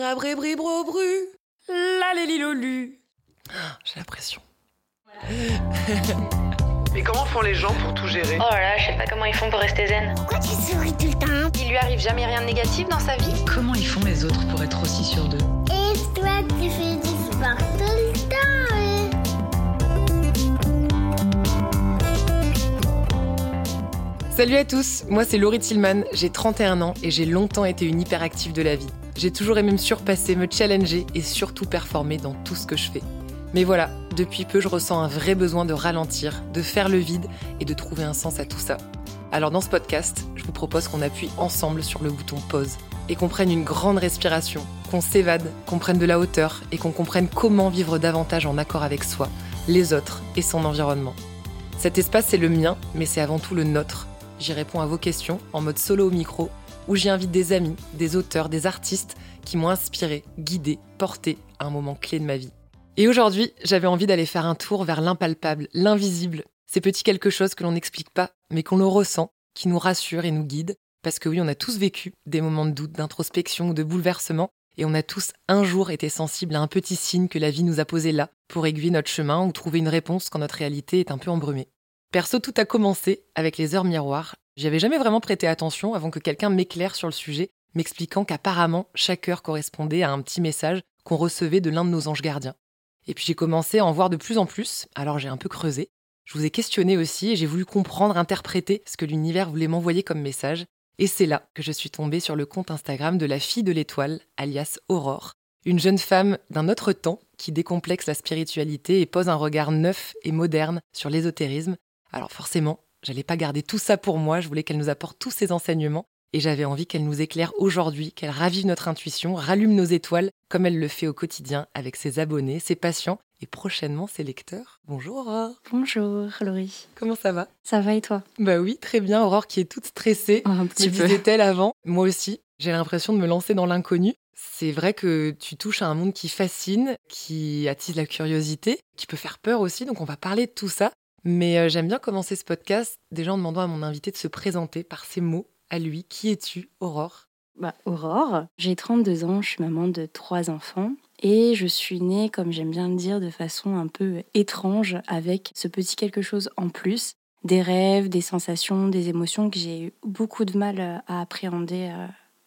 Rabribribro-bru. La lélilolu. J'ai la pression. Et comment font les gens pour tout gérer? Oh là là, je sais pas comment ils font pour rester zen. Pourquoi tu souris tout le temps? Il lui arrive jamais rien de négatif dans sa vie? Comment ils font les autres pour être aussi sûrs d'eux? Et toi, tu fais du sport tout le temps hein? Salut à tous, moi c'est Laurie Tillman, j'ai 31 ans et j'ai longtemps été une hyperactive de la vie. J'ai toujours aimé me surpasser, me challenger et surtout performer dans tout ce que je fais. Mais voilà, depuis peu je ressens un vrai besoin de ralentir, de faire le vide et de trouver un sens à tout ça. Alors dans ce podcast, je vous propose qu'on appuie ensemble sur le bouton pause et qu'on prenne une grande respiration, qu'on s'évade, qu'on prenne de la hauteur et qu'on comprenne comment vivre davantage en accord avec soi, les autres et son environnement. Cet espace c'est le mien, mais c'est avant tout le nôtre. J'y réponds à vos questions en mode solo au micro, où j'y des amis, des auteurs, des artistes qui m'ont inspiré, guidé, porté à un moment clé de ma vie. Et aujourd'hui, j'avais envie d'aller faire un tour vers l'impalpable, l'invisible, ces petits quelque chose que l'on n'explique pas, mais qu'on le ressent, qui nous rassure et nous guide. Parce que oui, on a tous vécu des moments de doute, d'introspection ou de bouleversement, et on a tous un jour été sensibles à un petit signe que la vie nous a posé là, pour aiguiller notre chemin ou trouver une réponse quand notre réalité est un peu embrumée. Perso, tout a commencé avec les heures miroirs. J'y avais jamais vraiment prêté attention avant que quelqu'un m'éclaire sur le sujet, m'expliquant qu'apparemment chaque heure correspondait à un petit message qu'on recevait de l'un de nos anges gardiens. Et puis j'ai commencé à en voir de plus en plus, alors j'ai un peu creusé. Je vous ai questionné aussi et j'ai voulu comprendre, interpréter ce que l'univers voulait m'envoyer comme message. Et c'est là que je suis tombée sur le compte Instagram de la fille de l'étoile, alias Aurore, une jeune femme d'un autre temps qui décomplexe la spiritualité et pose un regard neuf et moderne sur l'ésotérisme. Alors forcément, j'allais pas garder tout ça pour moi, je voulais qu'elle nous apporte tous ces enseignements et j'avais envie qu'elle nous éclaire aujourd'hui, qu'elle ravive notre intuition, rallume nos étoiles, comme elle le fait au quotidien avec ses abonnés, ses patients et prochainement ses lecteurs. Bonjour Aurore. Bonjour Laurie. Comment ça va? Ça va et toi? Bah oui, très bien. Aurore qui est toute stressée. Un petit peu. disait-elle avant. Moi aussi, j'ai l'impression de me lancer dans l'inconnu. C'est vrai que tu touches à un monde qui fascine, qui attise la curiosité, qui peut faire peur aussi, donc on va parler de tout ça. Mais euh, j'aime bien commencer ce podcast déjà en demandant à mon invité de se présenter par ses mots à lui. Qui es-tu, Aurore? Bah, Aurore, j'ai 32 ans, je suis maman de trois enfants et je suis née, comme j'aime bien le dire, de façon un peu étrange avec ce petit quelque chose en plus, des rêves, des sensations, des émotions que j'ai eu beaucoup de mal euh, à appréhender euh,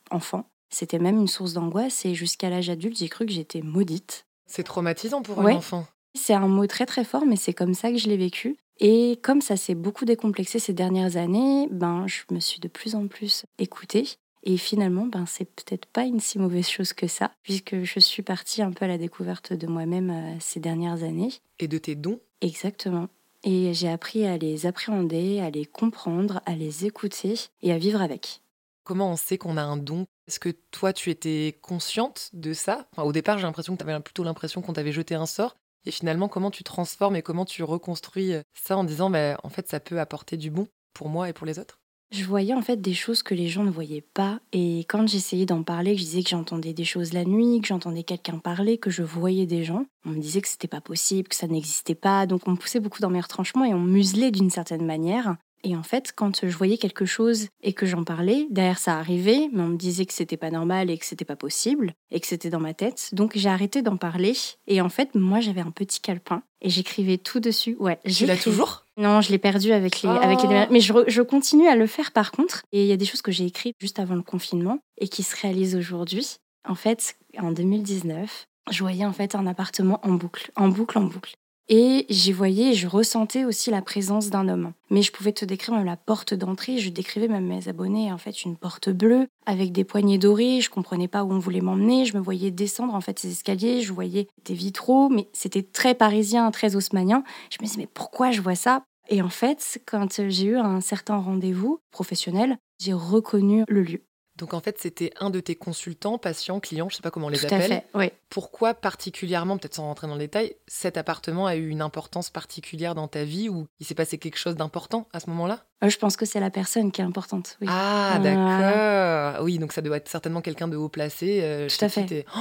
enfant. C'était même une source d'angoisse et jusqu'à l'âge adulte, j'ai cru que j'étais maudite. C'est traumatisant pour Ouais. un enfant. C'est un mot très très fort, mais c'est comme ça que je l'ai vécu. Et comme ça s'est beaucoup décomplexé ces dernières années, ben je me suis de plus en plus écoutée. Et finalement, ben c'est peut-être pas une si mauvaise chose que ça, puisque je suis partie un peu à la découverte de moi-même euh, ces dernières années. Et de tes dons? Exactement. Et j'ai appris à les appréhender, à les comprendre, à les écouter et à vivre avec. Comment on sait qu'on a un don? Est-ce que toi, tu étais consciente de ça? Enfin, Au départ, j'ai l'impression que tu avais plutôt l'impression qu'on t'avait jeté un sort. Et finalement, comment tu transformes et comment tu reconstruis ça en disant, bah, en fait, ça peut apporter du bon pour moi et pour les autres? Je voyais en fait des choses que les gens ne voyaient pas. Et quand j'essayais d'en parler, je disais que j'entendais des choses la nuit, que j'entendais quelqu'un parler, que je voyais des gens, on me disait que c'était pas possible, que ça n'existait pas. Donc on me poussait beaucoup dans mes retranchements et on muselait d'une certaine manière. Et en fait, quand je voyais quelque chose et que j'en parlais, derrière ça arrivait, mais on me disait que c'était pas normal et que c'était pas possible et que c'était dans ma tête. Donc j'ai arrêté d'en parler. Et en fait, moi j'avais un petit calepin et j'écrivais tout dessus. Ouais, Tu l'as toujours? Non, je l'ai perdu avec les, Oh. avec les. Mais je, je continue à le faire par contre. Et il y a des choses que j'ai écrites juste avant le confinement et qui se réalisent aujourd'hui. En fait, en 2019, je voyais en fait un appartement en boucle, en boucle, en boucle. Et j'y voyais je ressentais aussi la présence d'un homme. Mais je pouvais te décrire même la porte d'entrée. Je décrivais même mes abonnés en fait une porte bleue avec des poignées dorées. Je comprenais pas où on voulait m'emmener. Je me voyais descendre en fait ces escaliers. Je voyais des vitraux, mais c'était très parisien, très haussmanien. Je me disais mais pourquoi je vois ça? Et en fait, quand j'ai eu un certain rendez-vous professionnel, j'ai reconnu le lieu. Donc en fait, c'était un de tes consultants, patients, clients, je sais pas comment on les Tout à appelle. fait. Oui. Pourquoi particulièrement, peut-être sans rentrer dans le détail, cet appartement a eu une importance particulière dans ta vie ou il s'est passé quelque chose d'important à ce moment-là? Euh, Je pense que c'est la personne qui est importante. Oui. Ah, d'accord. Oui, donc ça doit être certainement quelqu'un de haut placé. euh, Tout à fait. Oh,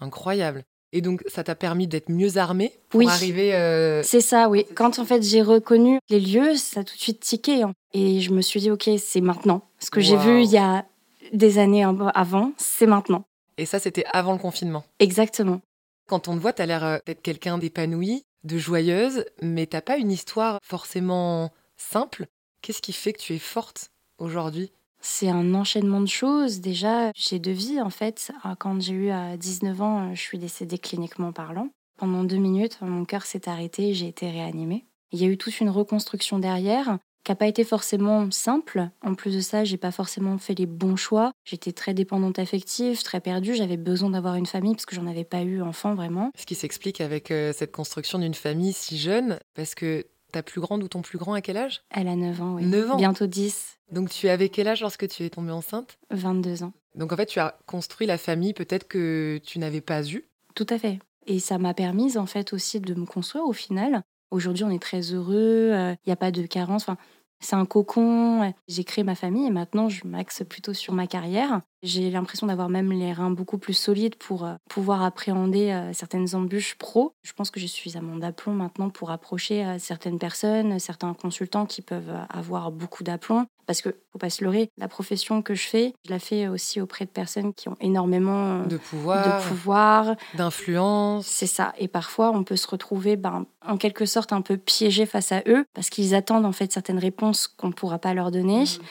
incroyable. Et donc, ça t'a permis d'être mieux armé pour Oui. arriver. euh, C'est ça, oui. Quand en fait j'ai reconnu les lieux, ça a tout de suite tiqué. hein. Et je me suis dit, ok, c'est maintenant. Ce que j'ai vu il y a des années av- avant, c'est maintenant. Et ça, c'était avant le confinement. Exactement. Quand on te voit, t'as l'air euh, d'être quelqu'un d'épanoui, de joyeuse, mais t'as pas une histoire forcément simple. Qu'est-ce qui fait que tu es forte aujourd'hui? C'est un enchaînement de choses. Déjà, j'ai deux vies en fait. Ah, Quand j'ai eu à 19 ans, je suis décédée cliniquement parlant. Pendant deux minutes, mon cœur s'est arrêté et j'ai été réanimée. Il y a eu toute une reconstruction derrière qui n'a pas été forcément simple. En plus de ça, j'ai pas forcément fait les bons choix. J'étais très dépendante affective, très perdue. J'avais besoin d'avoir une famille parce que j'en avais pas eu enfant vraiment. Ce qui s'explique avec euh, cette construction d'une famille si jeune, parce que ta plus grande ou ton plus grand à quel âge? Elle a 9 ans, oui. 9 ans. Bientôt 10, Donc tu avais quel âge lorsque tu es tombée enceinte? 22 ans. Donc en fait, tu as construit la famille peut-être que tu n'avais pas eue. Tout à fait. Et ça m'a permis en fait aussi de me construire au final. Aujourd'hui, on est très heureux, il n'y a pas de carence. Enfin, c'est un cocon. J'ai créé ma famille et maintenant, je m'axe plutôt sur ma carrière. J'ai l'impression d'avoir même les reins beaucoup plus solides pour euh, pouvoir appréhender euh, certaines embûches pro. Je pense que j'ai suffisamment d'aplomb maintenant pour approcher euh, certaines personnes, certains consultants qui peuvent avoir beaucoup d'aplomb. Parce que, faut pas se leurrer, la profession que je fais, je la fais aussi auprès de personnes qui ont énormément De pouvoir, de pouvoir, d'influence. c'est ça. Et parfois, on peut se retrouver ben, en quelque sorte un peu piégé face à eux parce qu'ils attendent en fait certaines réponses qu'on ne pourra pas leur donner. Mhm.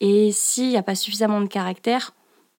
Et s'il n'y a pas suffisamment de caractère,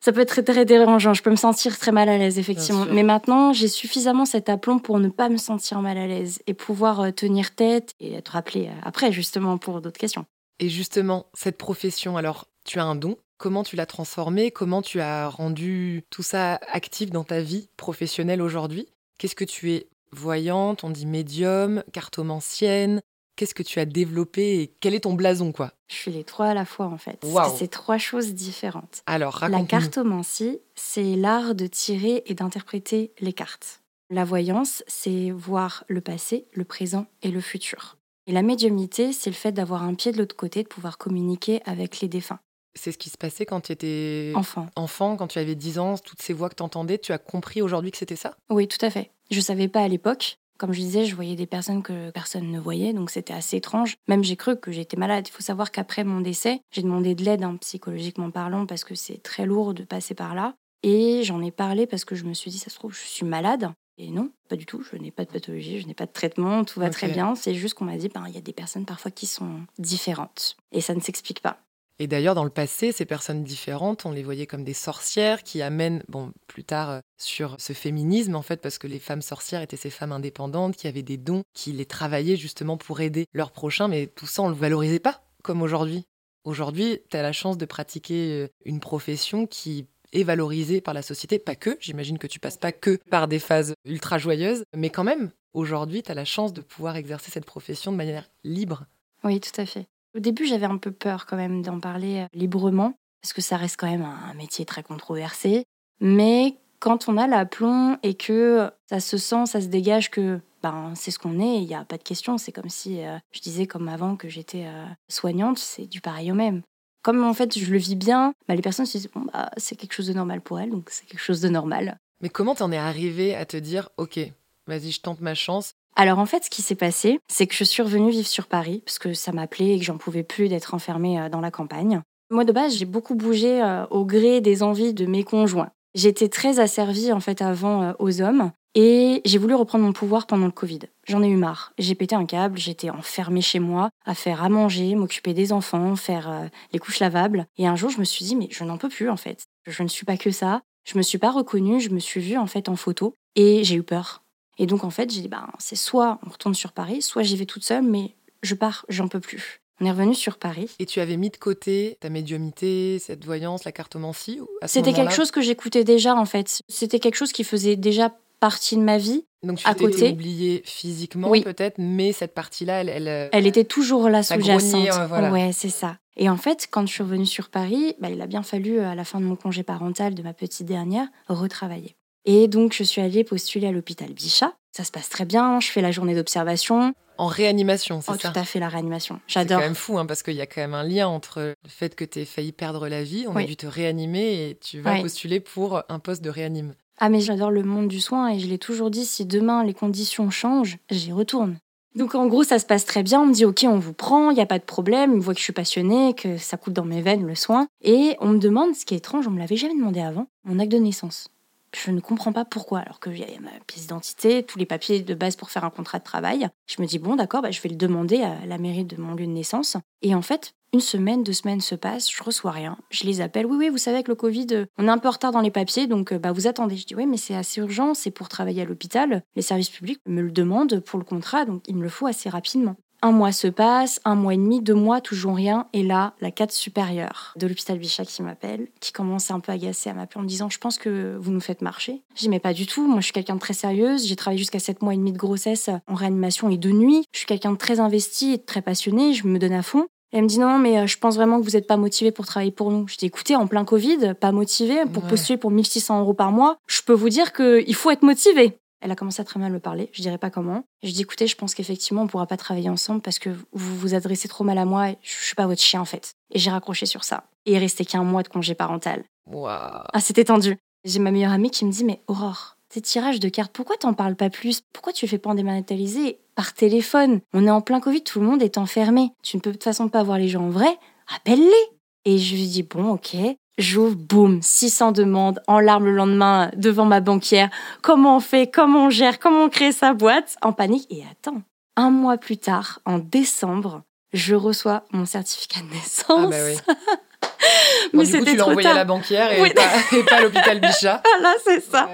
ça peut être très, dérangeant. Je peux me sentir très mal à l'aise, effectivement. Mais maintenant, j'ai suffisamment cet aplomb pour ne pas me sentir mal à l'aise et pouvoir euh, tenir tête et être rappelé euh, après, justement, pour d'autres questions. Et justement, cette profession, alors tu as un don. Comment tu l'as transformé Comment tu as rendu tout ça actif dans ta vie professionnelle aujourd'hui? Qu'est-ce que tu es voyante? On dit médium, cartomancienne Qu'est-ce que tu as développé et quel est ton blason quoi Je suis les trois à la fois, en fait. C'est trois choses différentes. Alors La raconte cartomancie, c'est l'art de tirer et d'interpréter les cartes. La voyance, c'est voir le passé, le présent et le futur. Et la médiumnité, c'est le fait d'avoir un pied de l'autre côté, de pouvoir communiquer avec les défunts. C'est ce qui se passait quand tu étais Enfant. enfant, quand tu avais 10 ans, toutes ces voix que tu entendais, tu as compris aujourd'hui que c'était ça? Oui, tout à fait. Je savais pas à l'époque. Comme je disais, je voyais des personnes que personne ne voyait, donc c'était assez étrange. Même j'ai cru que j'étais malade. Il faut savoir qu'après mon décès, j'ai demandé de l'aide, hein, psychologiquement parlant, parce que c'est très lourd de passer par là. Et j'en ai parlé parce que je me suis dit, ça se trouve, je suis malade. Et non, pas du tout. Je n'ai pas de pathologie, je n'ai pas de traitement, tout va très bien. C'est juste qu'on m'a dit, ben, il y a des personnes parfois qui sont différentes. Et ça ne s'explique pas. Et d'ailleurs, dans le passé, ces personnes différentes, on les voyait comme des sorcières qui amènent, bon, plus tard, euh, sur ce féminisme, en fait, parce que les femmes sorcières étaient ces femmes indépendantes qui avaient des dons, qui les travaillaient justement pour aider leurs prochains, mais tout ça, on le valorisait pas, comme aujourd'hui. Aujourd'hui, tu as la chance de pratiquer euh, une profession qui est valorisée par la société, pas que, j'imagine que tu passes pas que par des phases ultra joyeuses, mais quand même, aujourd'hui, tu as la chance de pouvoir exercer cette profession de manière libre. Oui, tout à fait. Au début, j'avais un peu peur quand même d'en parler euh, librement, parce que ça reste quand même un métier très controversé. Mais quand on a l'aplomb et que ça se sent, ça se dégage que ben, c'est ce qu'on est, il n'y a pas de question. C'est comme si euh, je disais comme avant que j'étais euh, soignante, c'est du pareil au même. Comme en fait je le vis bien, bah, les personnes se disent bon, bah, c'est quelque chose de normal pour elles, donc c'est quelque chose de normal. Mais comment t'en es arrivé à te dire, ok, vas-y, je tente ma chance Alors en fait, ce qui s'est passé, c'est que je suis revenue vivre sur Paris parce que ça m'appelait et que j'en pouvais plus d'être enfermée euh, dans la campagne. Moi de base, j'ai beaucoup bougé euh, au gré des envies de mes conjoints. J'étais très asservie en fait avant euh, aux hommes et j'ai voulu reprendre mon pouvoir pendant le Covid. J'en ai eu marre. J'ai pété un câble, j'étais enfermée chez moi à faire à manger, m'occuper des enfants, faire les couches lavables. Et un jour, je me suis dit mais je n'en peux plus en fait. Je ne suis pas que ça. Je me suis pas reconnue, je me suis vue en fait en photo et j'ai eu peur. Et donc, en fait, j'ai dit, ben, c'est soit on retourne sur Paris, soit j'y vais toute seule, mais je pars, j'en peux plus. On est revenu sur Paris. et tu avais mis de côté ta médiumnité, cette voyance, la cartomancie C'était quelque chose que j'écoutais déjà, en fait. C'était quelque chose qui faisait déjà partie de ma vie. Donc tu à côté. oubliée physiquement Oui. peut-être, mais cette partie-là, elle, elle, euh, Elle était toujours là sous-jacente. ouais, voilà. Ouais, c'est ça. Et en fait, quand je suis revenue sur Paris, bah, il a bien fallu, à la fin de mon congé parental de ma petite dernière, retravailler. Et donc, je suis allée postuler à l'hôpital Bichat. Ça se passe très bien, je fais la journée d'observation. en réanimation, c'est Oh, ça tout à fait, la réanimation. C'est quand J'adore. même fou, hein, parce qu'il y a quand même un lien entre le fait que tu aies failli perdre la vie, on a dû te réanimer et tu vas Oui. postuler pour un poste de réanime. Ah mais j'adore le monde du soin et je l'ai toujours dit, si demain les conditions changent, j'y retourne. Donc en gros ça se passe très bien, on me dit ok on vous prend, il n'y a pas de problème, on voit que je suis passionnée, que ça coule dans mes veines le soin. Et on me demande, ce qui est étrange, on me l'avait jamais demandé avant, mon acte de naissance. Je ne comprends pas pourquoi, alors que j'ai ma pièce d'identité, tous les papiers de base pour faire un contrat de travail. Je me dis, bon, d'accord, bah, je vais le demander à la mairie de mon lieu de naissance. Et en fait, une semaine, deux semaines se passent, je reçois rien. Je les appelle. Oui, oui, vous savez, avec le Covid, euh, on est un peu en retard dans les papiers, donc euh, bah, vous attendez. Je dis, oui, mais c'est assez urgent, c'est pour travailler à l'hôpital. Les services publics me le demandent pour le contrat, donc il me le faut assez rapidement. Un mois se passe, un mois et demi, deux mois, toujours rien. Et là, la cadre supérieure de l'hôpital Bichat qui m'appelle, qui commence un peu agacée à m'appeler en me disant Je pense que vous nous faites marcher. Je dis Mais pas du tout. Moi, je suis quelqu'un de très sérieuse. J'ai travaillé jusqu'à sept mois et demi de grossesse en réanimation et de nuit. Je suis quelqu'un de très investi et de très passionné. Je me donne à fond. elle me dit non, mais euh, je pense vraiment que vous n'êtes pas motivé pour travailler pour nous. Je dis écoutez, en plein Covid, pas motivé pour Ouais. postuler pour 1600 euros par mois. Je peux vous dire qu'il faut être motivé. Elle a commencé à très mal me parler, je dirais pas comment. Je dis écoutez, je pense qu'effectivement on pourra pas travailler ensemble parce que vous vous adressez trop mal à moi et je suis pas votre chien en fait. Et j'ai raccroché sur ça. Et il restait qu'un mois de congé parental. Waouh. Ah, c'était tendu. J'ai ma meilleure amie qui me dit Mais Aurore, tes tirages de cartes, pourquoi t'en parles pas plus? Pourquoi tu fais pas en dématérialisé? Par téléphone On est en plein Covid, tout le monde est enfermé. Tu ne peux de toute façon pas voir les gens en vrai. Appelle-les Et je lui dis Bon, ok. J'ouvre, boum, 600 demandes en larmes le lendemain devant ma banquière. Comment on fait? Comment on gère? Comment on crée sa boîte? En panique. Et attends, un mois plus tard, en décembre, je reçois mon certificat de naissance. Ah bah oui. Mais Bon, du coup, tu l'as envoyé à la banquière et, Oui. pas, et pas à l'hôpital Bichat. Ah là, c'est ça.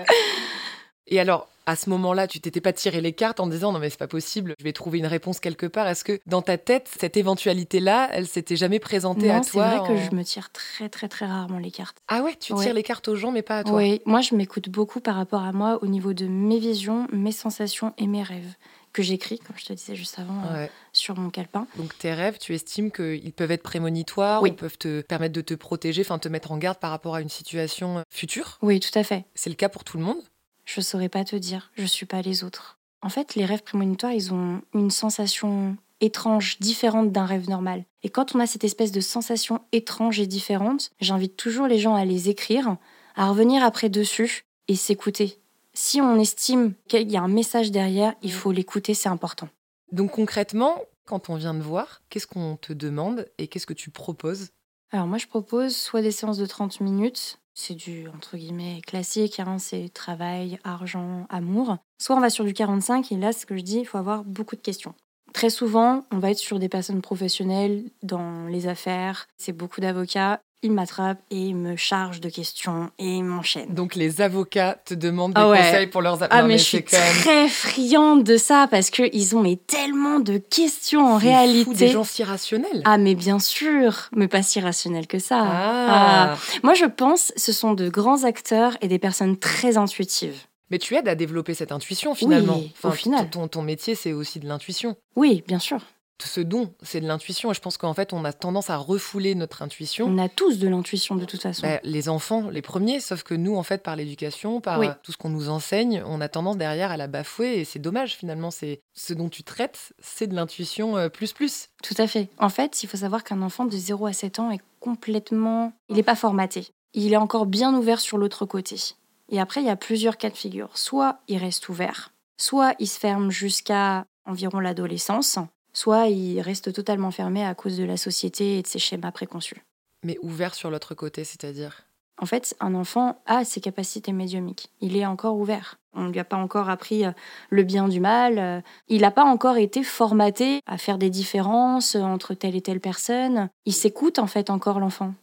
Et alors, à ce moment-là, tu t'étais pas tiré les cartes en disant non mais c'est pas possible, je vais trouver une réponse quelque part. Est-ce que dans ta tête, cette éventualité-là, elle s'était jamais présentée à Non, c'est toi vrai que je me tire très très très rarement les cartes. Ah ouais, tu Ouais. tires les cartes aux gens mais pas à toi. Oui, moi je m'écoute beaucoup par rapport à moi au niveau de mes visions, mes sensations et mes rêves que j'écris, comme je te disais juste avant, euh, sur mon calepin. Donc tes rêves, tu estimes qu'ils peuvent être prémonitoires Oui. ou peuvent te permettre de te protéger, enfin te mettre en garde par rapport à une situation euh, future? Oui, tout à fait. C'est le cas pour tout le monde? Je saurais pas te dire, je suis pas les autres. En fait, les rêves prémonitoires, ils ont une sensation étrange, différente d'un rêve normal. Et quand on a cette espèce de sensation étrange et différente, j'invite toujours les gens à les écrire, à revenir après dessus et s'écouter. Si on estime qu'il y a un message derrière, il faut l'écouter, c'est important. Donc concrètement, quand on vient te voir, qu'est-ce qu'on te demande et qu'est-ce que tu proposes? Alors moi, je propose soit des séances de 30 minutes, c'est du, entre guillemets, classique, hein, c'est travail, argent, amour. Soit on va sur du 45, et là, ce que je dis, il faut avoir beaucoup de questions. Très souvent, on va être sur des personnes professionnelles dans les affaires, c'est beaucoup d'avocats. Ils m'attrapent et me chargent de questions et ils m'enchaînent. Donc les avocats te demandent des Ah ouais. conseils pour leurs Ah Non, mais, je suis quand même très friande de ça parce que ils ont mais tellement de questions en c'est réalité. fou, des gens si rationnels. Ah mais bien sûr, mais pas si rationnel que ça. Ah. Moi, je pense ce sont de grands acteurs et des personnes très intuitives. Mais tu aides à développer cette intuition finalement. Oui, au final. Ton, ton métier, c'est aussi de l'intuition. Oui, bien sûr. Ce don, c'est de l'intuition. Et je pense qu'en fait, on a tendance à refouler notre intuition. On a tous de l'intuition de toute façon. Bah, les enfants, les premiers, sauf que nous, en fait, par l'éducation, par Oui. euh, tout ce qu'on nous enseigne, on a tendance derrière à la bafouer et c'est dommage finalement. C'est ce dont tu traites, c'est de l'intuition euh, plus plus. Tout à fait. En fait, il faut savoir qu'un enfant de 0 à 7 ans est complètement... Il n'est pas formaté. Il est encore bien ouvert sur l'autre côté. Et après, il y a plusieurs cas de figure. Soit il reste ouvert, soit il se ferme jusqu'à environ l'adolescence, soit il reste totalement fermé à cause de la société et de ses schémas préconçus. Mais ouvert sur l'autre côté, c'est-à-dire? En fait, un enfant a ses capacités médiumiques. Il est encore ouvert. On ne lui a pas encore appris euh, le bien du mal. euh, Il n'a pas encore été formaté à faire des différences entre telle et telle personne. Il s'écoute en fait encore l'enfant.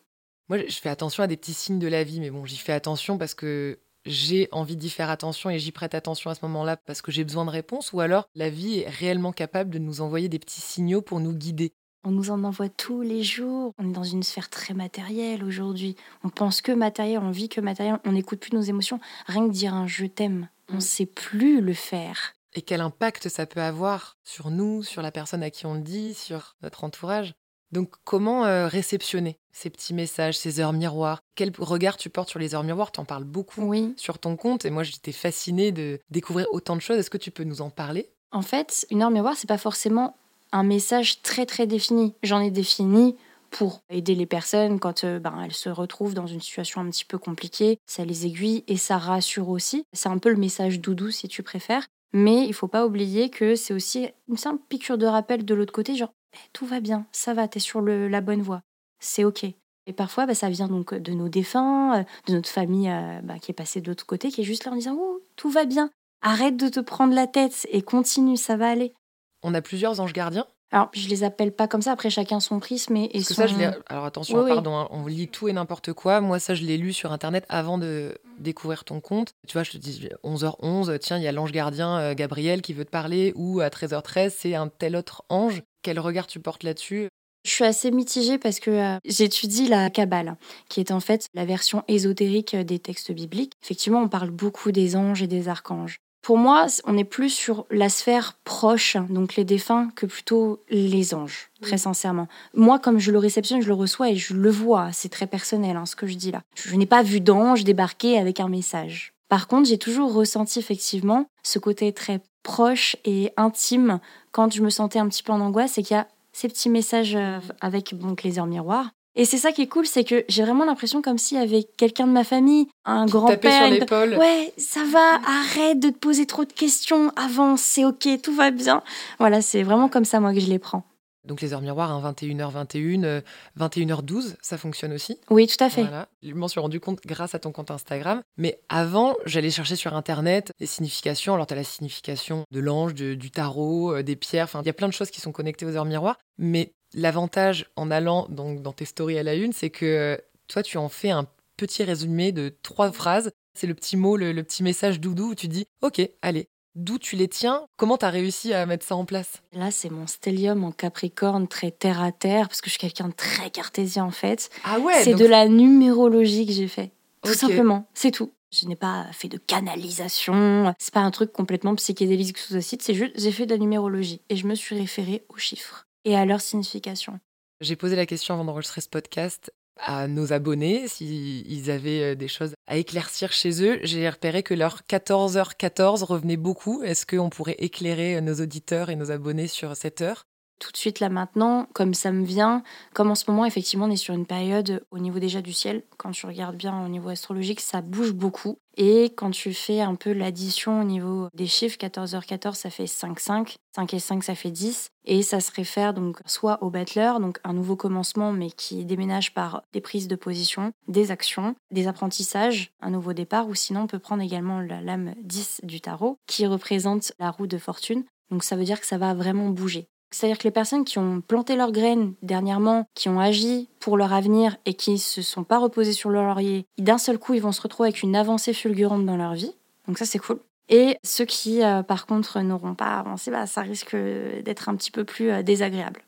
Moi, je fais attention à des petits signes de la vie, mais bon, j'y fais attention parce que j'ai envie d'y faire attention et j'y prête attention à ce moment-là parce que j'ai besoin de réponses, ou alors la vie est réellement capable de nous envoyer des petits signaux pour nous guider. On nous en envoie tous les jours. On est dans une sphère très matérielle aujourd'hui. On pense que matériel, on vit que matériel. On n'écoute plus nos émotions. Rien que dire un je t'aime, on ne Mm. sait plus le faire. Et quel impact ça peut avoir sur nous, sur la personne à qui on le dit, sur notre entourage? Donc comment euh, réceptionner ces petits messages, ces heures miroirs? Quel regard tu portes sur les heures miroirs? Tu en parles beaucoup Oui. sur ton compte et moi j'étais fascinée de découvrir autant de choses. Est-ce que tu peux nous en parler? En fait, une heure miroir, c'est pas forcément un message très très défini. J'en ai défini pour aider les personnes quand euh, ben, elles se retrouvent dans une situation un petit peu compliquée. Ça les aiguille et ça rassure aussi. C'est un peu le message doudou si tu préfères. Mais il faut pas oublier que c'est aussi une simple piqûre de rappel de l'autre côté, genre Eh, tout va bien, ça va, t'es sur le- la bonne voie. C'est ok. Et parfois, bah, ça vient donc de nos défunts, euh, de notre famille euh, bah, qui est passée de l'autre côté, qui est juste là en disant Oh, tout va bien, arrête de te prendre la tête et continue, ça va aller. On a plusieurs anges gardiens? Alors, je les appelle pas comme ça, après chacun son prisme et, et Parce que son... ça, je l'ai- Alors attention, oui. pardon, hein, on lit tout et n'importe quoi. Moi, ça, je l'ai lu sur Internet avant de découvrir ton compte. Tu vois, je te dis 11h11, tiens, il y a l'ange gardien euh, Gabriel qui veut te parler, ou à 13h13, c'est un tel autre ange. Quel regard tu portes là-dessus? Je suis assez mitigée parce que euh, j'étudie la Kabbale, qui est en fait la version ésotérique des textes bibliques. Effectivement, on parle beaucoup des anges et des archanges. Pour moi, on est plus sur la sphère proche, donc les défunts, que plutôt les anges, très sincèrement. Moi, comme je le réceptionne, je le reçois et je le vois. C'est très personnel, hein, ce que je dis là. Je n'ai pas vu d'ange débarquer avec un message. Par contre, j'ai toujours ressenti effectivement ce côté très proche et intime quand je me sentais un petit peu en angoisse et qu'il y a ces petits messages euh, avec donc les heures miroirs. Et c'est ça qui est cool, c'est que j'ai vraiment l'impression comme s'il y avait quelqu'un de ma famille, un grand-père. sur l'épaule. Ouais, ça va, arrête de te poser trop de questions, avance, c'est ok, tout va bien. Voilà, c'est vraiment comme ça moi que je les prends. Donc les heures miroirs, hein, 21h21, euh, 21h12, ça fonctionne aussi. Oui, tout à fait. Voilà. Je m'en suis rendu compte grâce à ton compte Instagram. Mais avant, j'allais chercher sur Internet les significations. Alors, tu as la signification de l'ange, de- du tarot, euh, des pierres. Enfin, il y a plein de choses qui sont connectées aux heures miroirs. Mais l'avantage en allant donc, dans tes stories à la une, c'est que euh, toi, tu en fais un petit résumé de trois phrases. C'est le petit mot, le, le petit message doudou où tu dis Ok, allez, d'où tu les tiens? Comment tu as réussi à mettre ça en place? Là, c'est mon stellium en capricorne, très terre à terre, parce que je suis quelqu'un de très cartésien en fait. Ah ouais c'est donc- de la numérologie que j'ai fait. Tout simplement, c'est tout. Je n'ai pas fait de canalisation, c'est pas un truc complètement psychédélique sous acide, c'est juste j'ai fait de la numérologie et je me suis référée aux chiffres et à leur signification. J'ai posé la question avant d'enregistrer ce podcast à nos abonnés s'ils avaient euh, des choses à éclaircir chez eux. J'ai repéré que leur 14h14 revenait beaucoup. Est-ce qu'on pourrait éclairer euh, nos auditeurs et nos abonnés sur cette heure? Tout de suite là maintenant, comme ça me vient, comme en ce moment effectivement on est sur une période au niveau déjà du ciel, quand tu regardes bien au niveau astrologique, ça bouge beaucoup. Et quand tu fais un peu l'addition au niveau des chiffres, 14h14 ça fait 5, 5, 5 et 5 ça fait 10. Et ça se réfère donc soit au battleur, donc un nouveau commencement mais qui déménage par des prises de position, des actions, des apprentissages, un nouveau départ, ou sinon on peut prendre également la lame 10 du tarot qui représente la roue de fortune. Donc ça veut dire que ça va vraiment bouger. C'est-à-dire que les personnes qui ont planté leurs graines dernièrement, qui ont agi pour leur avenir et qui se sont pas reposées sur leur laurier, d'un seul coup, ils vont se retrouver avec une avancée fulgurante dans leur vie. Donc ça, c'est cool. Et ceux qui, euh, par contre, n'auront pas avancé, bah, ça risque d'être un petit peu plus euh, désagréable.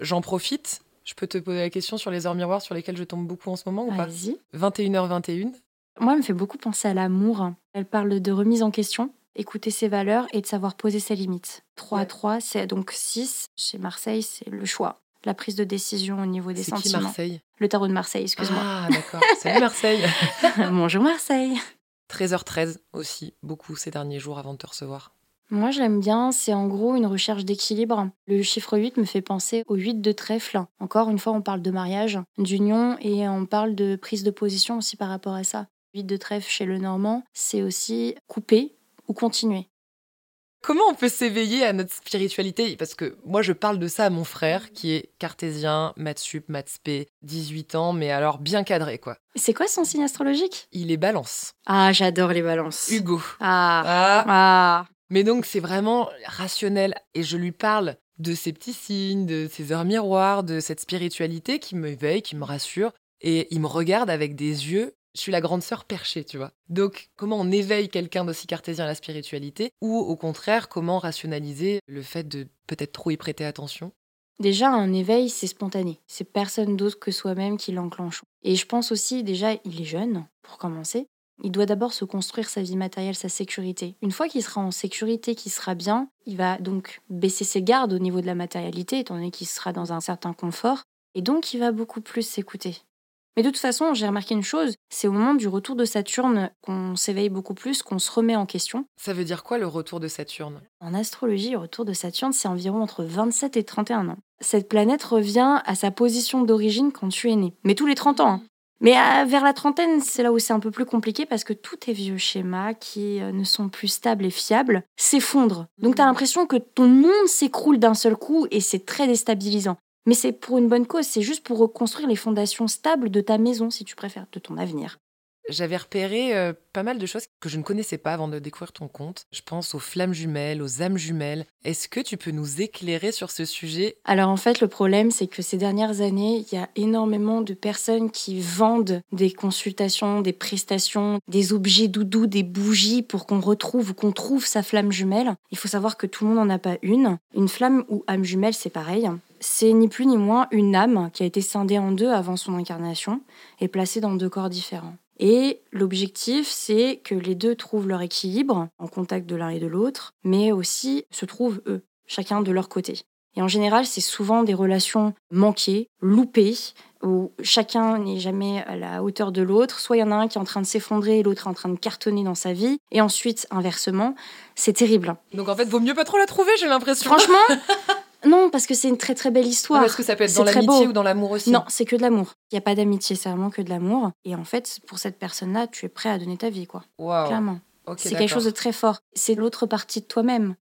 J'en profite. Je peux te poser la question sur les heures miroirs sur lesquelles je tombe beaucoup en ce moment ou pas? Vas-y. 21h21. Moi, elle me fait beaucoup penser à l'amour. Elle parle de remise en question, écouter ses valeurs et de savoir poser ses limites. 3 à Ouais. 3, c'est donc 6. Chez Marseille, c'est le choix. La prise de décision au niveau des C'est qui sentiments. Marseille? Le tarot de Marseille, excuse-moi. Ah d'accord. Salut Marseille. Bonjour Marseille. 13h13 aussi, beaucoup ces derniers jours avant de te recevoir. Moi, je l'aime bien. C'est en gros une recherche d'équilibre. Le chiffre 8 me fait penser au 8 de trèfle. Encore une fois, on parle de mariage, d'union et on parle de prise de position aussi par rapport à ça. 8 de trèfle chez le Normand, c'est aussi couper ou continuer. Comment on peut s'éveiller à notre spiritualité? Parce que moi, je parle de ça à mon frère, qui est cartésien, maths sup, maths p, 18 ans, mais alors bien cadré, quoi. C'est quoi son signe astrologique? Il est balance. Ah, j'adore les balances. Hugo. Ah, Ah. ah. Mais donc, c'est vraiment rationnel. Et je lui parle de ces petits signes, de ces heures miroirs, de cette spiritualité qui m'éveille, qui me rassure. Et il me regarde avec des yeux. Je suis la grande sœur perchée, tu vois. Donc, comment on éveille quelqu'un d'aussi cartésien à la spiritualité Ou au contraire, comment rationaliser le fait de peut-être trop y prêter attention? Déjà, un éveil, c'est spontané. C'est personne d'autre que soi-même qui l'enclenche. Et je pense aussi, déjà, il est jeune, pour commencer. Il doit d'abord se construire sa vie matérielle, sa sécurité. Une fois qu'il sera en sécurité, qu'il sera bien, il va donc baisser ses gardes au niveau de la matérialité, étant donné qu'il sera dans un certain confort. Et donc, il va beaucoup plus s'écouter. Mais de toute façon, j'ai remarqué une chose, c'est au moment du retour de Saturne qu'on s'éveille beaucoup plus, qu'on se remet en question. Ça veut dire quoi le retour de Saturne? En astrologie, le retour de Saturne, c'est environ entre 27 et 31 ans. Cette planète revient à sa position d'origine quand tu es né. Mais tous les 30 ans. hein. Mais euh, vers la trentaine, c'est là où c'est un peu plus compliqué parce que tous tes vieux schémas qui euh, ne sont plus stables et fiables s'effondrent. Donc tu as l'impression que ton monde s'écroule d'un seul coup et c'est très déstabilisant. Mais c'est pour une bonne cause, c'est juste pour reconstruire les fondations stables de ta maison, si tu préfères, de ton avenir. J'avais repéré euh, pas mal de choses que je ne connaissais pas avant de découvrir ton compte. Je pense aux flammes jumelles, aux âmes jumelles. Est-ce que tu peux nous éclairer sur ce sujet? Alors en fait, le problème, c'est que ces dernières années, il y a énormément de personnes qui vendent des consultations, des prestations, des objets doudous, des bougies pour qu'on retrouve ou qu'on trouve sa flamme jumelle. Il faut savoir que tout le monde n'en a pas une. Une flamme ou âme jumelle, c'est pareil. C'est ni plus ni moins une âme qui a été scindée en deux avant son incarnation et placée dans deux corps différents. Et l'objectif, c'est que les deux trouvent leur équilibre en contact de l'un et de l'autre, mais aussi se trouvent eux, chacun de leur côté. Et en général, c'est souvent des relations manquées, loupées, où chacun n'est jamais à la hauteur de l'autre. Soit il y en a un qui est en train de s'effondrer et l'autre est en train de cartonner dans sa vie. Et ensuite, inversement, c'est terrible. Donc en fait, vaut mieux pas trop la trouver, j'ai l'impression. Franchement, non, parce que c'est une très très belle histoire. Est-ce que ça peut être dans l'amitié ou dans l'amour aussi Non, c'est que de l'amour. Il n'y a pas d'amitié, c'est vraiment que de l'amour. Et en fait, pour cette personne-là, tu es prêt à donner ta vie, quoi. Waouh. Clairement. C'est quelque chose de très fort. C'est l'autre partie de toi-même.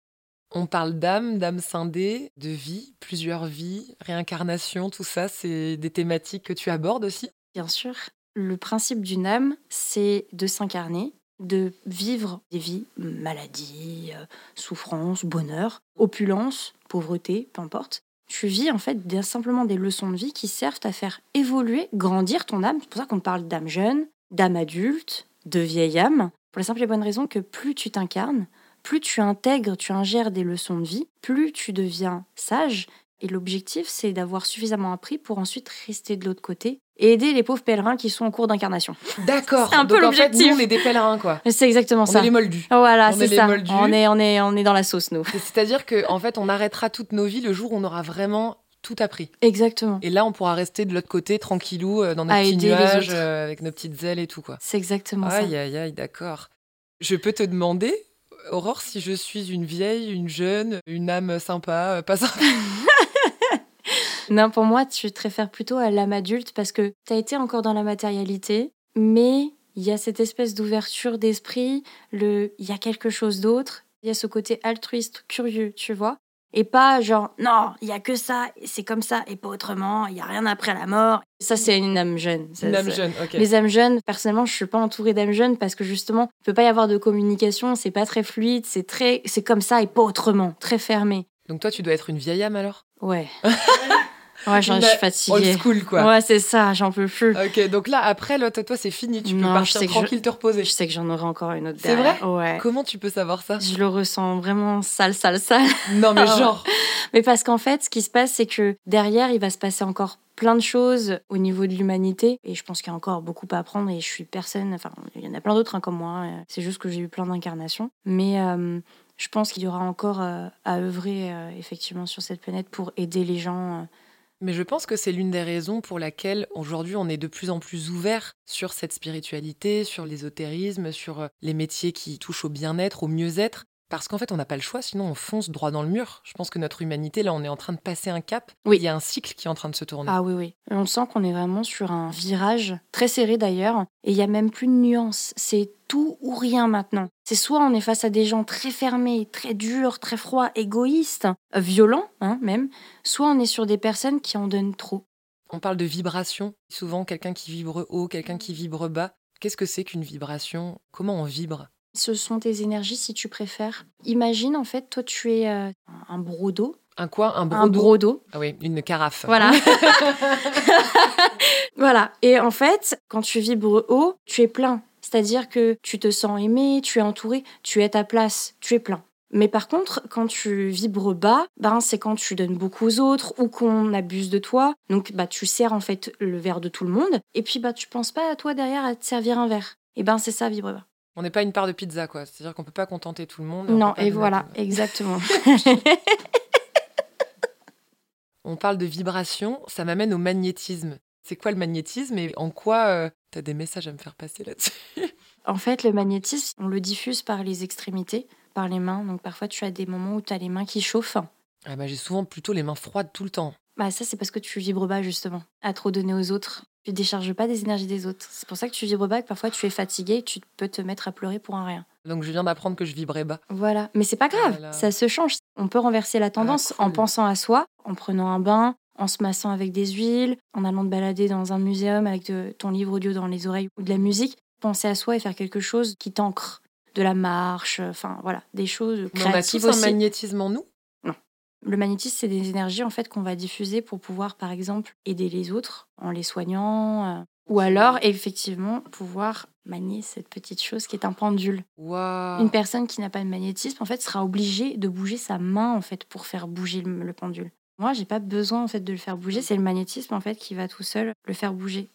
On parle d'âme, d'âme scindée, de vie, plusieurs vies, réincarnation, tout ça, c'est des thématiques que tu abordes aussi? Bien sûr, le principe d'une âme, c'est de s'incarner, de vivre des vies, maladie, euh, souffrance, bonheur, opulence, pauvreté, peu importe. Tu vis en fait simplement des leçons de vie qui servent à faire évoluer, grandir ton âme. C'est pour ça qu'on parle d'âme jeune, d'âme adulte, de vieille âme. Pour la simple et bonne raison que plus tu t'incarnes, plus tu intègres, tu ingères des leçons de vie, plus tu deviens sage. Et l'objectif, c'est d'avoir suffisamment appris pour ensuite rester de l'autre côté et aider les pauvres pèlerins qui sont en cours d'incarnation. D'accord. C'est un peu Donc en fait, l'objectif. nous, on est des pèlerins, quoi. C'est exactement On ça. est les moldus. Voilà, On c'est ça. moldus. On est, on, est, on est dans la sauce, nous. C'est-à-dire que en fait, on arrêtera toutes nos vies le jour où on aura vraiment tout appris. Exactement. Et là, on pourra rester de l'autre côté, tranquillou, euh, dans nos À petits nuages, euh, avec nos petites ailes et tout, quoi. C'est exactement ça. Aïe, aïe, aïe, d'accord. Je peux te demander, Aurore, si je suis une vieille, une jeune, une âme sympa, euh, pas sympa Non, pour moi, tu te réfères plutôt à l'âme adulte parce que tu as été encore dans la matérialité, mais il y a cette espèce d'ouverture d'esprit, le il y a quelque chose d'autre, il y a ce côté altruiste, curieux, tu vois. Et pas genre, non, il y a que ça, c'est comme ça, et pas autrement, il y a rien après la mort. Ça, c'est une âme jeune. Ça, Une âme jeune, ok. Les âmes jeunes, personnellement, je suis pas entourée d'âmes jeunes parce que justement, il peut pas y avoir de communication, c'est pas très fluide, c'est très, c'est comme ça et pas autrement, très fermé. Donc toi, tu dois être une vieille âme alors? Ouais. ouais, je suis Old fatiguée. school, quoi. Ouais, c'est ça, j'en peux plus. Ok, donc là, après, là, toi, c'est fini. Tu peux Non, je partir tranquille te reposer. Je sais que j'en aurai encore une autre C'est derrière. Ouais. Comment tu peux savoir ça? Je le ressens vraiment sale, sale, sale. Non, mais genre. Mais parce qu'en fait, ce qui se passe, c'est que derrière, il va se passer encore plein de choses au niveau de l'humanité. Et je pense qu'il y a encore beaucoup à apprendre. Et je suis personne, enfin, il y en a plein d'autres hein, comme moi. hein. C'est juste que j'ai eu plein d'incarnations. Mais euh, je pense qu'il y aura encore euh, à œuvrer euh, effectivement sur cette planète pour aider les gens. Mais je pense que c'est l'une des raisons pour laquelle aujourd'hui on est de plus en plus ouvert sur cette spiritualité, sur l'ésotérisme, sur euh, les métiers qui touchent au bien-être, au mieux-être. Parce qu'en fait, on n'a pas le choix, sinon on fonce droit dans le mur. Je pense que notre humanité, là, on est en train de passer un cap. Oui. Il y a un cycle qui est en train de se tourner. Ah oui, oui. On sent qu'on est vraiment sur un virage très serré d'ailleurs. Et il y a même plus de nuances. C'est tout ou rien maintenant. C'est soit on est face à des gens très fermés, très durs, très froids, égoïstes, violents hein, même, soit on est sur des personnes qui en donnent trop. On parle de vibration. Souvent, quelqu'un qui vibre haut, quelqu'un qui vibre bas. Qu'est-ce que c'est qu'une vibration? Comment on vibre? Ce sont tes énergies si tu préfères. Imagine en fait, toi tu es euh, un broc d'eau. Un quoi? Un Un brodo broc d'eau. Ah oui, une carafe. Voilà. voilà. Et en fait, quand tu vibres haut, tu es plein. C'est-à-dire que tu te sens aimé, tu es entouré, tu es à ta place, tu es plein. Mais par contre, quand tu vibres bas, ben, c'est quand tu donnes beaucoup aux autres ou qu'on abuse de toi. Donc, bah, tu sers en fait le verre de tout le monde. Et puis, bah, tu penses pas à toi derrière à te servir un verre. Et ben, c'est ça, vibrer bas. On n'est pas une part de pizza, quoi. C'est-à-dire qu'on peut pas contenter tout le monde. on Non, et voilà, exactement. On parle de vibration, ça m'amène au magnétisme. C'est quoi le magnétisme et en quoi euh, t'as des messages à me faire passer là-dessus? En fait, le magnétisme, on le diffuse par les extrémités, par les mains. Donc parfois, tu as des moments où tu as les mains qui chauffent. ah bah, J'ai souvent plutôt les mains froides tout le temps. Bah ça, c'est parce que tu vibres bas, justement. À trop donner aux autres. Tu décharges pas des énergies des autres. C'est pour ça que tu vibres bas, que parfois tu es fatigué, tu peux te mettre à pleurer pour un rien. Donc je viens d'apprendre que je vibrais bas. Voilà. Mais c'est pas grave, Voilà. ça se change. On peut renverser la tendance Ah, cool. en pensant à soi, en prenant un bain, en se massant avec des huiles, en allant te balader dans un muséum avec de- ton livre audio dans les oreilles ou de la musique. Penser à soi et faire quelque chose qui t'ancre. De la marche, euh, enfin voilà, des choses Mais on a créatives tous un magnétisme en nous. Le magnétisme, c'est des énergies en fait qu'on va diffuser pour pouvoir, par exemple, aider les autres en les soignant, euh, ou alors effectivement pouvoir manier cette petite chose qui est un pendule. Une personne qui n'a pas de magnétisme, en fait, sera obligée de bouger sa main en fait pour faire bouger le, le pendule. Moi, j'ai pas besoin en fait de le faire bouger. C'est le magnétisme en fait qui va tout seul le faire bouger.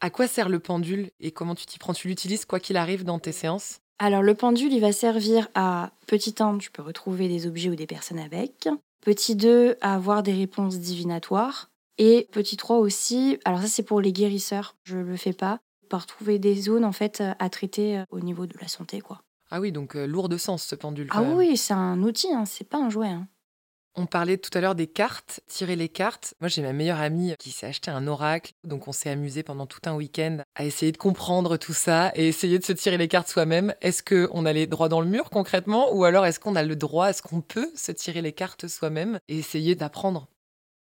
À quoi sert le pendule et comment tu t'y prends? Tu l'utilises quoi qu'il arrive dans tes séances? Alors le pendule, il va servir à petit 1, tu peux retrouver des objets ou des personnes avec. Petit 2, à avoir des réponses divinatoires. Et petit 3 aussi, alors ça c'est pour les guérisseurs, je le fais pas, par trouver des zones en fait à traiter euh, au niveau de la santé quoi. Ah oui, donc euh, lourd de sens ce pendule. Ah oui, c'est un outil, hein, c'est pas un jouet. hein. On parlait tout à l'heure des cartes, tirer les cartes. Moi, j'ai ma meilleure amie qui s'est acheté un oracle, donc on s'est amusé pendant tout un week-end à essayer de comprendre tout ça et essayer de se tirer les cartes soi-même. Est-ce que on allait droit dans le mur concrètement, ou alors est-ce qu'on a le droit, est-ce qu'on peut se tirer les cartes soi-même et essayer d'apprendre?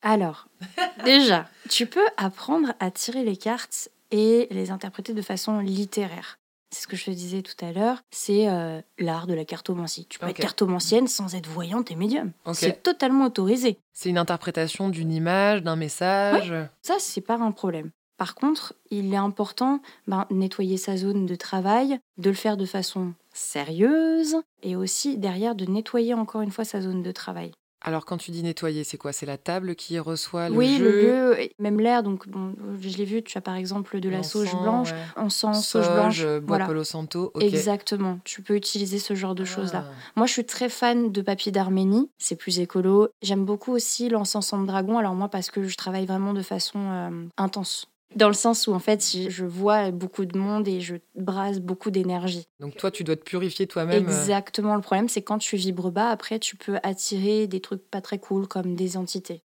Alors, déjà, tu peux apprendre à tirer les cartes et les interpréter de façon littéraire. C'est ce que je te disais tout à l'heure, c'est euh, l'art de la cartomancie. Tu peux être cartomancienne sans être voyante et médium. C'est totalement autorisé. C'est une interprétation d'une image, d'un message. Ça, c'est pas un problème. Par contre, il est important ben, nettoyer sa zone de travail, de le faire de façon sérieuse et aussi derrière de nettoyer encore une fois sa zone de travail. Alors quand tu dis nettoyer, c'est quoi? C'est la table qui reçoit le oui, jeu? le lieu, et même l'air. Donc, bon, je l'ai vu, tu as par exemple de la sauge blanche, ouais. encens, sauge blanche. euh, bois Voilà. Palo Santo. Exactement. Tu peux utiliser ce genre de choses-là. Ah. Moi, je suis très fan de papier d'Arménie. C'est plus écolo. J'aime beaucoup aussi l'encens de dragon. Alors moi, parce que je travaille vraiment de façon euh, intense. Dans le sens où, en fait, je vois beaucoup de monde et je brasse beaucoup d'énergie. Donc toi, tu dois te purifier toi-même. euh, Exactement. Le problème, c'est quand tu vibres bas, après, tu peux attirer des trucs pas très cool comme des entités.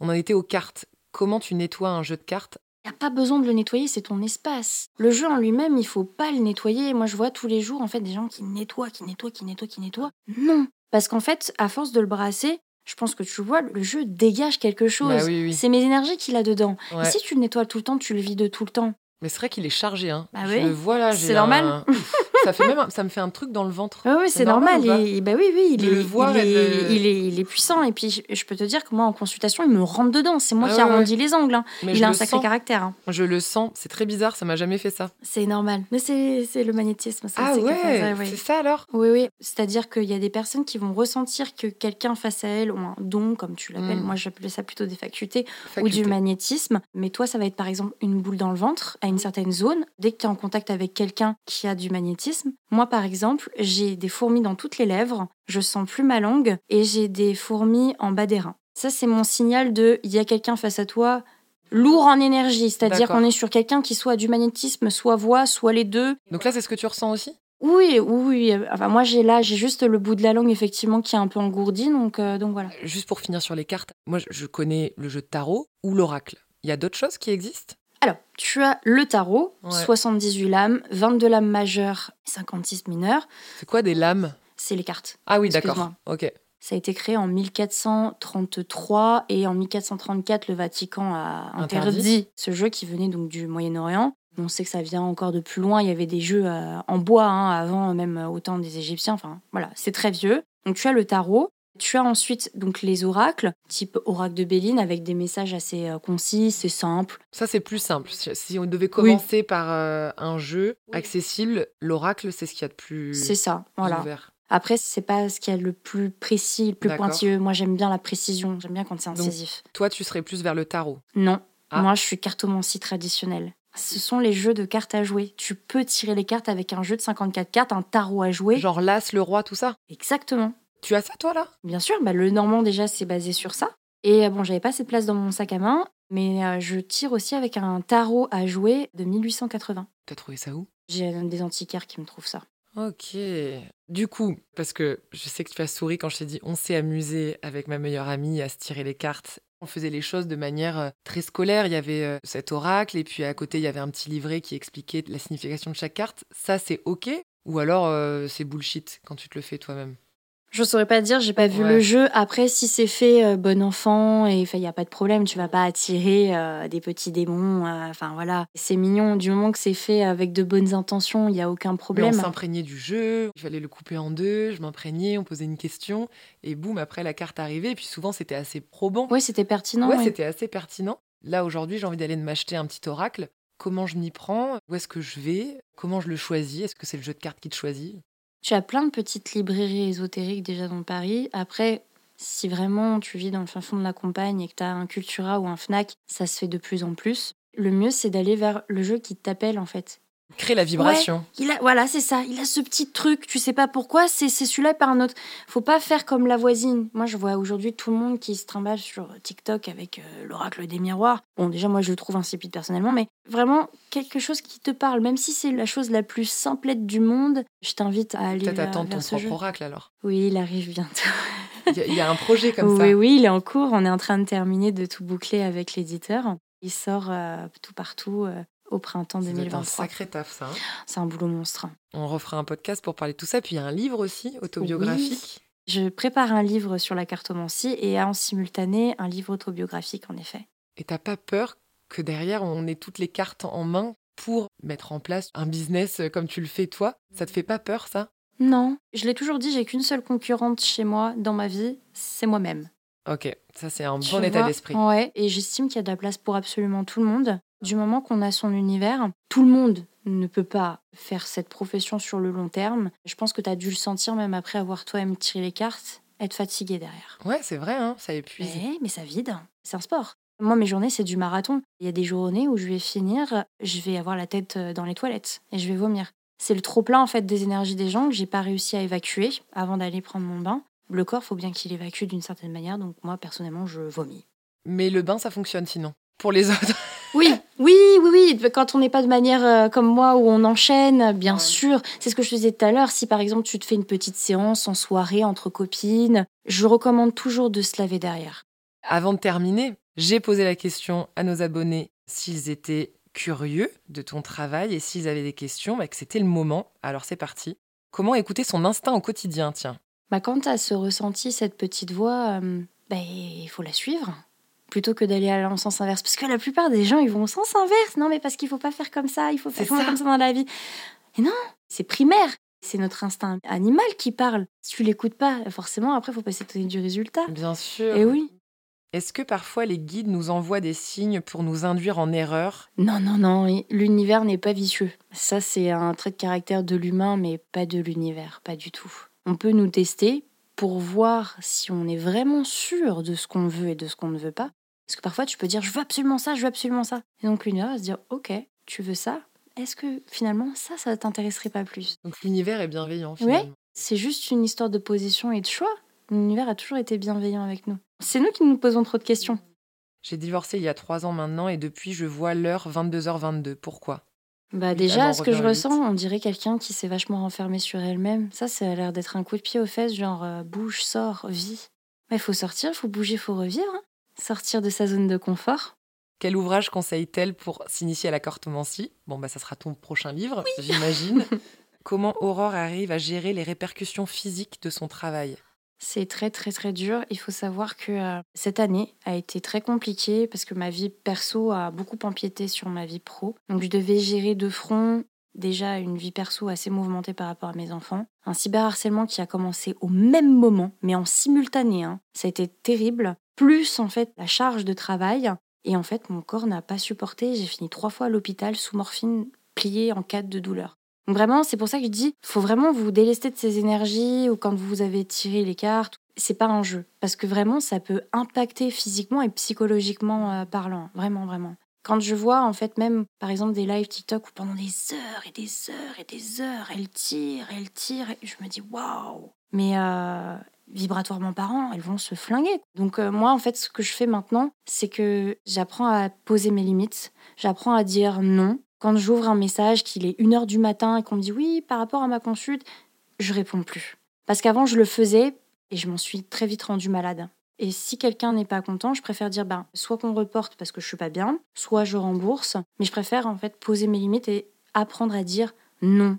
On en était aux cartes. Comment tu nettoies un jeu de cartes? Il n'y a pas besoin de le nettoyer, c'est ton espace. Le jeu en lui-même, il faut pas le nettoyer. Moi, je vois tous les jours, en fait, des gens qui nettoient, qui nettoient, qui nettoient, qui nettoient. Non. Parce qu'en fait, à force de le brasser, je pense que tu vois, le jeu dégage quelque chose. Bah oui, oui. C'est mes énergies qu'il a dedans. Ouais. Et si tu le nettoies tout le temps, tu le vides tout le temps. Mais c'est vrai qu'il est chargé. Hein. Bah Je oui. le vois là. C'est normal. un- ça, fait même un- ça me fait un truc dans le ventre. Ah oui, c'est normal. pas et, bah oui, oui, il est, il, et est, de- il, est, il est puissant. Et puis, je, je peux te dire que moi, en consultation, il me rentre dedans. C'est moi Ah qui ouais, arrondis les angles. hein. Il a un sacré sens. caractère. hein. Je le sens. C'est très bizarre. Ça m'a jamais fait ça. C'est normal. Mais c'est le magnétisme. Ça, ah c'est que ça, ouais. C'est ça alors? Oui, oui. C'est-à-dire qu'il y a des personnes qui vont ressentir que quelqu'un face à elles ont un don, comme tu l'appelles. Mm. Moi, j'appelais ça plutôt des facultés ou du magnétisme. Mais toi, ça va être par exemple une boule dans le ventre à une certaine zone. Dès que tu es en contact avec quelqu'un qui a du magnétisme, moi, par exemple, j'ai des fourmis dans toutes les lèvres. Je sens plus ma langue et j'ai des fourmis en bas des reins. Ça, c'est mon signal de il y a quelqu'un face à toi. Lourd en énergie, c'est-à-dire qu'on est sur quelqu'un qui soit a du magnétisme, soit voix, soit les deux, Donc là, c'est ce que tu ressens aussi? Oui, oui. Enfin, moi, j'ai là, j'ai juste le bout de la langue, effectivement, qui est un peu engourdi. Donc, euh, donc voilà. Juste pour finir sur les cartes, moi, je connais le jeu de tarot ou l'oracle. Il y a d'autres choses qui existent? Alors, tu as le tarot, Ouais. 78 lames, 22 lames majeures, 56 mineures. C'est quoi des lames? C'est les cartes. Ah oui, d'accord. Ok. Ça a été créé en 1433 et en 1434, le Vatican a interdit, Interdit. ce jeu qui venait donc du Moyen-Orient. On sait que ça vient encore de plus loin. Il y avait des jeux euh, en bois hein, avant, même euh, au temps des Égyptiens. Enfin, voilà, c'est très vieux. Donc, tu as le tarot. Tu as ensuite donc les oracles, type oracle de Béline, avec des messages assez euh, concis, c'est simple. Ça, c'est plus simple. Si on devait commencer par euh, un jeu accessible, l'oracle, c'est ce qu'il y a de plus C'est ça, voilà. ouvert. Après, c'est pas ce qu'il y a le plus précis, le plus pointilleux. Moi, j'aime bien la précision. J'aime bien quand c'est Donc- incisif. Toi, tu serais plus vers le tarot. Non, Ah. moi je suis cartomancie traditionnelle. Ce sont les jeux de cartes à jouer. Tu peux tirer les cartes avec un jeu de 54 cartes, un tarot à jouer. Genre l'as, le roi, tout ça? Exactement. Tu as ça, toi, là? Bien sûr, bah, le normand déjà c'est basé sur ça. Et euh, bon, j'avais pas de place dans mon sac à main, mais euh, je tire aussi avec un tarot à jouer de 1880. T'as trouvé ça où? J'ai euh, des antiquaires qui me trouvent ça. Ok. Du coup, parce que je sais que tu as souri quand je t'ai dit on s'est amusé avec ma meilleure amie à se tirer les cartes. On faisait les choses de manière très scolaire. Il y avait cet oracle et puis à côté, il y avait un petit livret qui expliquait la signification de chaque carte. Ça, c'est ok? Ou alors euh, c'est bullshit quand tu te le fais toi-même? Je saurais pas dire, j'ai pas vu Ouais. le jeu. Après, si c'est fait euh, bon enfant, et il n'y a pas de problème, tu vas pas attirer euh, des petits démons. euh, Enfin voilà, c'est mignon. Du moment que c'est fait avec de bonnes intentions, il y a aucun Mais on problème. s'imprégnait du jeu, il fallait le couper en deux, je m'imprégnais, on posait une question, et boum, après la carte arrivait, et puis souvent c'était assez probant. Ouais, c'était pertinent. ouais, ouais. c'était assez pertinent. Là, aujourd'hui, j'ai envie d'aller m'acheter un petit oracle. Comment je m'y prends? Où est-ce que je vais? Comment je le choisis? Est-ce que c'est le jeu de cartes qui te choisit? Tu as plein de petites librairies ésotériques déjà dans Paris. Après, si vraiment tu vis dans le fin fond de la campagne et que tu as un Cultura ou un Fnac, ça se fait de plus en plus. Le mieux, c'est d'aller vers le jeu qui t'appelle en fait. Créer la vibration. Il a, voilà, c'est ça. Il a ce petit truc, tu sais pas pourquoi, c'est c'est celui-là par un autre. Faut pas faire comme la voisine. Moi, je vois aujourd'hui tout le monde qui se trimballe sur TikTok avec euh, l'oracle des miroirs. Bon, déjà, moi, je le trouve insipide personnellement, mais vraiment quelque chose qui te parle, même si c'est la chose la plus simplette du monde. Je t'invite à aller Peut-être attendre ton ce propre jeu. oracle alors. Oui, il arrive bientôt. Il y, a- il y a un projet comme ça. oui, oui, il est en cours. On est en train de terminer de tout boucler avec l'éditeur. Il sort euh, tout partout euh, au printemps Ça doit être un 2023. sacré taf, ça. hein. C'est un boulot monstre. On refera un podcast pour parler de tout ça. Puis il y a un livre aussi, autobiographique. Je prépare un livre sur la cartomancie et en simultané un livre autobiographique en effet. Et t'as pas peur que derrière, on ait toutes les cartes en main pour mettre en place un business comme tu le fais toi? Ça te fait pas peur, ça? Non, je l'ai toujours dit, j'ai qu'une seule concurrente chez moi dans ma vie, c'est moi-même. Ok, ça c'est un Tu bon état d'esprit. Ouais, et j'estime qu'il y a de la place pour absolument tout le monde. Du moment qu'on a son univers, tout le monde ne peut pas faire cette profession sur le long terme. Je pense que tu as dû le sentir même après avoir toi-même tiré les cartes, être fatigué derrière. Ouais, c'est vrai, hein, ça épuise. Mais, mais ça vide, c'est un sport. Moi, mes journées, c'est du marathon. Il y a des journées où je vais finir, je vais avoir la tête euh, dans les toilettes et je vais vomir. C'est le trop-plein en fait des énergies des gens que j'ai pas réussi à évacuer avant d'aller prendre mon bain. Le corps, faut bien qu'il évacue d'une certaine manière, donc moi, personnellement, je vomis. Mais le bain, ça fonctionne sinon. Pour les autres. Oui, oui, oui, oui. Quand on n'est pas de manière euh, comme moi où on enchaîne, bien Ouais. sûr. C'est ce que je te disais tout à l'heure. Si par exemple tu te fais une petite séance en soirée entre copines, je recommande toujours de se laver derrière. Avant de terminer, j'ai posé la question à nos abonnés s'ils étaient curieux de ton travail et s'ils avaient des questions, bah, que c'était le moment. Alors c'est parti. Comment écouter son instinct au quotidien, tiens? Bah, quand tu as ce ressenti, cette petite voix, euh, bah, il faut la suivre plutôt que d'aller en sens inverse. Parce que la plupart des gens, ils vont au sens inverse. Non, mais parce qu'il faut pas faire comme ça, il faut faire ça. comme ça dans la vie. Et non, c'est primaire. C'est notre instinct animal qui parle. Si tu l'écoutes pas, forcément, après, faut pas s'étonner du résultat. Bien sûr. Et oui. Est-ce que parfois les guides nous envoient des signes pour nous induire en erreur? Non, non, non, l'univers n'est pas vicieux. Ça, c'est un trait de caractère de l'humain, mais pas de l'univers, pas du tout. On peut nous tester pour voir si on est vraiment sûr de ce qu'on veut et de ce qu'on ne veut pas. Parce que parfois, tu peux dire, je veux absolument ça, je veux absolument ça. Et donc l'univers va se dire, ok, tu veux ça Est-ce que finalement, ça, ça t'intéresserait pas plus? Donc l'univers est bienveillant Ouais. finalement. C'est juste une histoire de position et de choix. L'univers a toujours été bienveillant avec nous. C'est nous qui nous posons trop de questions. J'ai divorcé il y a trois ans maintenant et depuis je vois l'heure 22h22. Pourquoi? Bah déjà, ce que je ressens, on dirait quelqu'un qui s'est vachement renfermé sur elle-même. Ça, ça a l'air d'être un coup de pied aux fesses, genre euh, bouge, sors, vis. Il faut sortir, il faut bouger, il faut revivre. hein. Sortir de sa zone de confort. Quel ouvrage conseille-t-elle pour s'initier à la cartomancie Bon, bah, ça sera ton prochain livre, j'imagine. Comment Aurore arrive à gérer les répercussions physiques de son travail? C'est très très très dur. Il faut savoir que euh, cette année a été très compliquée parce que ma vie perso a beaucoup empiété sur ma vie pro. Donc je devais gérer de front déjà une vie perso assez mouvementée par rapport à mes enfants. Un cyberharcèlement qui a commencé au même moment, mais en simultané. hein. Ça a été terrible. Plus en fait la charge de travail. Et en fait mon corps n'a pas supporté. J'ai fini trois fois à l'hôpital sous morphine pliée en cas de douleur. Donc vraiment, c'est pour ça que je dis, faut vraiment vous délester de ces énergies ou quand vous avez tiré les cartes. C'est pas un jeu. Parce que vraiment, ça peut impacter physiquement et psychologiquement euh, parlant. Vraiment, vraiment. Quand je vois, en fait, même, par exemple, des lives TikTok où pendant des heures et des heures et des heures, elle tire, elle tire, je me dis, waouh! Mais euh, vibratoirement parlant, elles vont se flinguer. Donc, euh, moi, en fait, ce que je fais maintenant, c'est que j'apprends à poser mes limites. J'apprends à dire non. Quand j'ouvre un message, qu'il est 1h du matin et qu'on me dit oui, par rapport à ma consulte, je réponds plus. Parce qu'avant, je le faisais et je m'en suis très vite rendue malade. Et si quelqu'un n'est pas content, je préfère dire ben, soit qu'on reporte parce que je suis pas bien, soit je rembourse. Mais je préfère en fait poser mes limites et apprendre à dire non.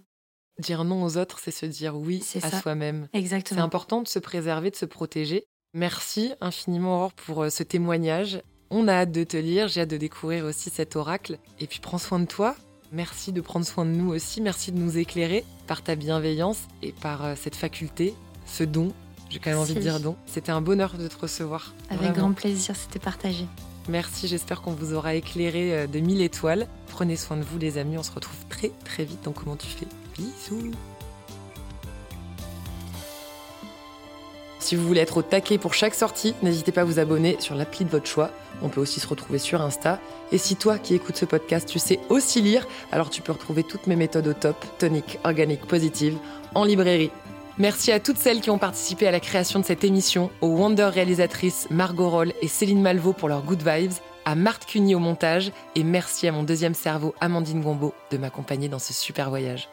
Dire non aux autres, c'est se dire oui C'est à soi-même. C'est Exactement. important de se préserver, de se protéger. Merci infiniment Aurore pour euh, ce témoignage. On a hâte de te lire, j'ai hâte de découvrir aussi cet oracle. Et puis prends soin de toi. Merci de prendre soin de nous aussi. Merci de nous éclairer par ta bienveillance et par euh, cette faculté, ce don. J'ai quand même envie de dire don. C'était un bonheur de te recevoir. Avec Vraiment. grand plaisir, c'était partagé. Merci, j'espère qu'on vous aura éclairé euh, de mille étoiles. Prenez soin de vous les amis, on se retrouve très très vite dans Comment tu fais. Bisous Si vous voulez être au taquet pour chaque sortie, n'hésitez pas à vous abonner sur l'appli de votre choix. On peut aussi se retrouver sur Insta. Et si toi qui écoutes ce podcast, tu sais aussi lire, alors tu peux retrouver toutes mes méthodes au top, tonique, organique, positive, en librairie. Merci à toutes celles qui ont participé à la création de cette émission, aux Wonder réalisatrices Margot Roll et Céline Malvaux pour leurs good vibes, à Marthe Cuny au montage, et merci à mon deuxième cerveau, Amandine Gombeau, de m'accompagner dans ce super voyage.